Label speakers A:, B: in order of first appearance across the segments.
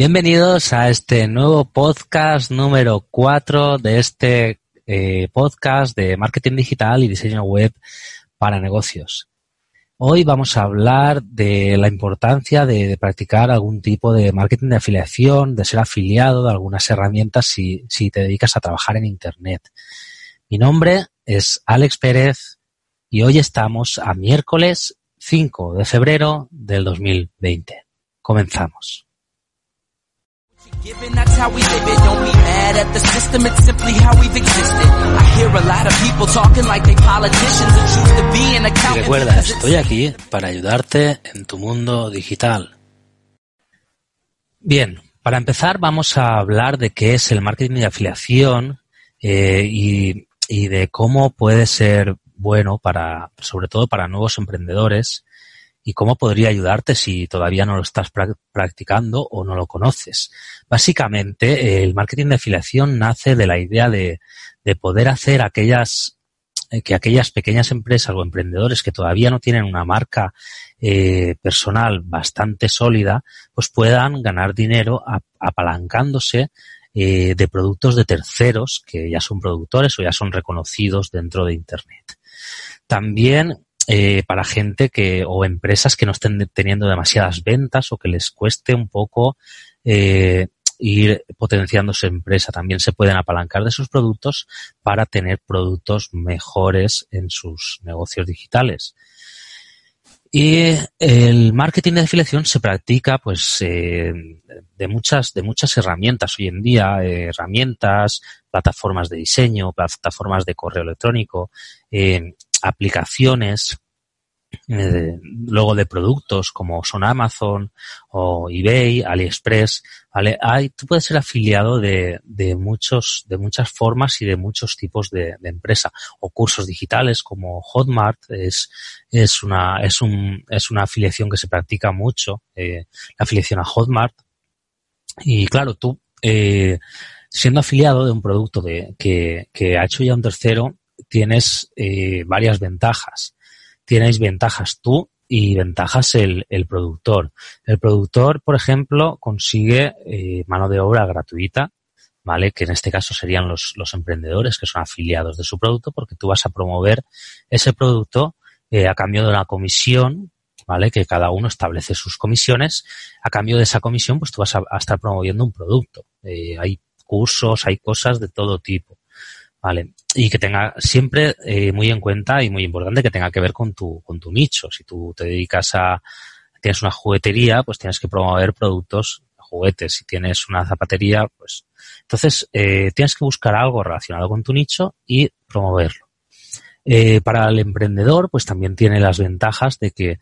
A: Bienvenidos a este nuevo podcast número 4 de este eh, podcast de marketing digital y diseño web para negocios. Hoy vamos a hablar de la importancia de, practicar algún tipo de marketing de afiliación, de ser afiliado de algunas herramientas si, si te dedicas a trabajar en Internet. Mi nombre es Alex Pérez y hoy estamos a miércoles 5 de febrero del 2020. Comenzamos. Y recuerda, estoy aquí para ayudarte en tu mundo digital. Bien, para empezar vamos a hablar de qué es el marketing de afiliación eh, y, y de cómo puede ser bueno para, sobre todo para nuevos emprendedores y cómo podría ayudarte si todavía no lo estás practicando o no lo conoces. Básicamente, el marketing de afiliación nace de la idea de, de poder hacer aquellas eh, que aquellas pequeñas empresas o emprendedores que todavía no tienen una marca eh, personal bastante sólida, pues puedan ganar dinero apalancándose eh, de productos de terceros que ya son productores o ya son reconocidos dentro de Internet. También eh, para gente que o empresas que no estén teniendo demasiadas ventas o que les cueste un poco eh, ir potenciando su empresa. También se pueden apalancar de sus productos para tener productos mejores en sus negocios digitales. Y el marketing de afiliación se practica pues eh, de muchas de muchas herramientas hoy en día, eh, herramientas, plataformas de diseño, plataformas de correo electrónico, eh, aplicaciones, eh, luego de productos como son Amazon o eBay, AliExpress, ¿vale? Hay, tú puedes ser afiliado de, de muchos, de muchas formas y de muchos tipos de, de, empresa o cursos digitales como Hotmart es, es una, es un, es una afiliación que se practica mucho, eh, la afiliación a Hotmart. Y claro, tú, eh, siendo afiliado de un producto de, que, que ha hecho ya un tercero, tienes eh, varias ventajas. Tienes ventajas tú y ventajas el, el productor. El productor, por ejemplo, consigue eh, mano de obra gratuita, ¿vale? Que en este caso serían los, los emprendedores que son afiliados de su producto, porque tú vas a promover ese producto eh, a cambio de una comisión, ¿vale? Que cada uno establece sus comisiones. A cambio de esa comisión, pues tú vas a, a estar promoviendo un producto. Eh, hay cursos, hay cosas de todo tipo. ¿Vale? Y que tenga siempre eh, muy en cuenta y muy importante que tenga que ver con tu, con tu nicho. Si tú te dedicas a, tienes una juguetería, pues tienes que promover productos, juguetes. Si tienes una zapatería, pues entonces eh, tienes que buscar algo relacionado con tu nicho y promoverlo. Eh, para el emprendedor, pues también tiene las ventajas de que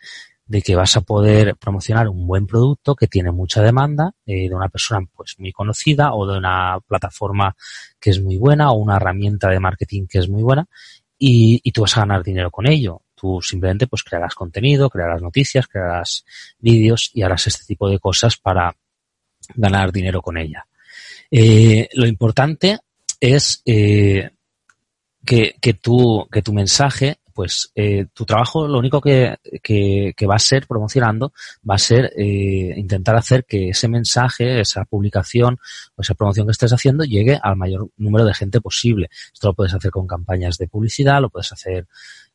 A: de que vas a poder promocionar un buen producto que tiene mucha demanda eh, de una persona pues muy conocida o de una plataforma que es muy buena o una herramienta de marketing que es muy buena y, y tú vas a ganar dinero con ello. Tú simplemente pues crearás contenido, crearás noticias, crearás vídeos y harás este tipo de cosas para ganar dinero con ella. Eh, lo importante es eh, que, que, tu, que tu mensaje pues eh, tu trabajo lo único que, que, que, va a ser promocionando va a ser eh, intentar hacer que ese mensaje, esa publicación o esa promoción que estés haciendo llegue al mayor número de gente posible. Esto lo puedes hacer con campañas de publicidad, lo puedes hacer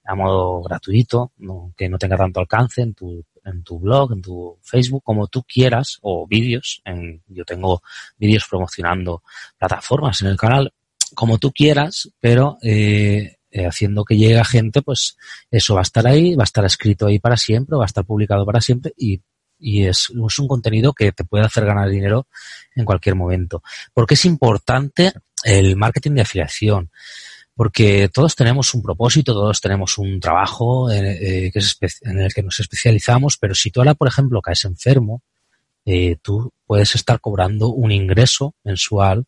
A: a modo gratuito, ¿no? que no tenga tanto alcance en tu, en tu blog, en tu Facebook, como tú quieras, o vídeos. En, yo tengo vídeos promocionando plataformas en el canal, como tú quieras, pero eh, eh, haciendo que llegue a gente, pues eso va a estar ahí, va a estar escrito ahí para siempre, va a estar publicado para siempre y, y es, es, un contenido que te puede hacer ganar dinero en cualquier momento. Porque es importante el marketing de afiliación. Porque todos tenemos un propósito, todos tenemos un trabajo eh, que es en el que nos especializamos, pero si tú ahora, por ejemplo, caes enfermo, eh, tú puedes estar cobrando un ingreso mensual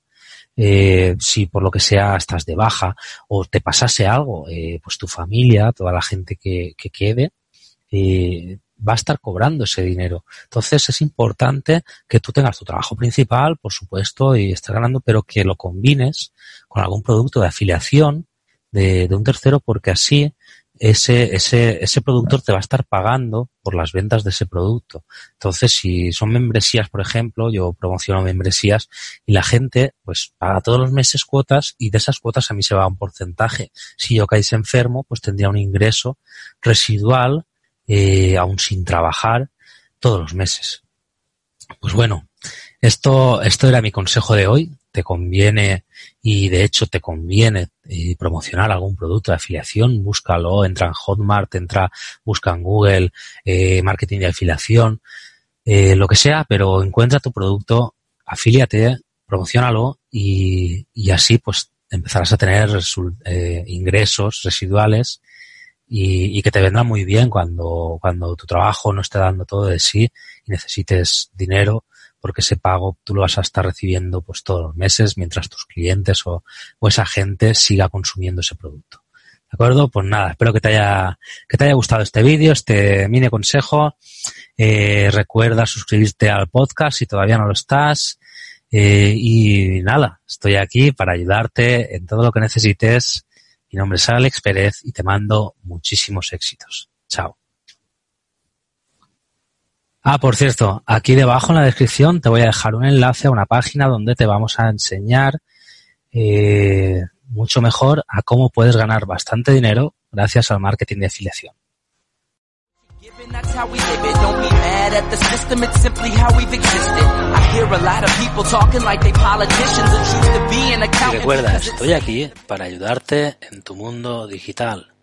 A: eh, si por lo que sea estás de baja o te pasase algo, eh, pues tu familia, toda la gente que, que quede, eh, va a estar cobrando ese dinero. Entonces es importante que tú tengas tu trabajo principal, por supuesto, y estés ganando, pero que lo combines con algún producto de afiliación de, de un tercero, porque así ese, ese, ese productor te va a estar pagando por las ventas de ese producto. Entonces, si son membresías, por ejemplo, yo promociono membresías y la gente, pues, paga todos los meses cuotas y de esas cuotas a mí se va un porcentaje. Si yo caís enfermo, pues tendría un ingreso residual, eh, aún sin trabajar, todos los meses. Pues bueno, esto, esto era mi consejo de hoy. Te conviene y de hecho te conviene eh, promocionar algún producto de afiliación, búscalo, entra en Hotmart, entra, busca en Google, eh, marketing de afiliación, eh, lo que sea, pero encuentra tu producto, afíliate, promocionalo y, y así pues empezarás a tener ingresos residuales y, y, que te vendrá muy bien cuando, cuando tu trabajo no esté dando todo de sí y necesites dinero porque ese pago tú lo vas a estar recibiendo pues todos los meses mientras tus clientes o, esa gente siga consumiendo ese producto. ¿De acuerdo? Pues nada, espero que te haya, que te haya gustado este vídeo, este mini consejo. Eh, recuerda suscribirte al podcast si todavía no lo estás. Eh, y nada, estoy aquí para ayudarte en todo lo que necesites. Mi nombre es Alex Pérez y te mando muchísimos éxitos. Chao. Ah, por cierto, aquí debajo en la descripción te voy a dejar un enlace a una página donde te vamos a enseñar eh, mucho mejor a cómo puedes ganar bastante dinero gracias al marketing de afiliación. Y recuerda, estoy aquí para ayudarte en tu mundo digital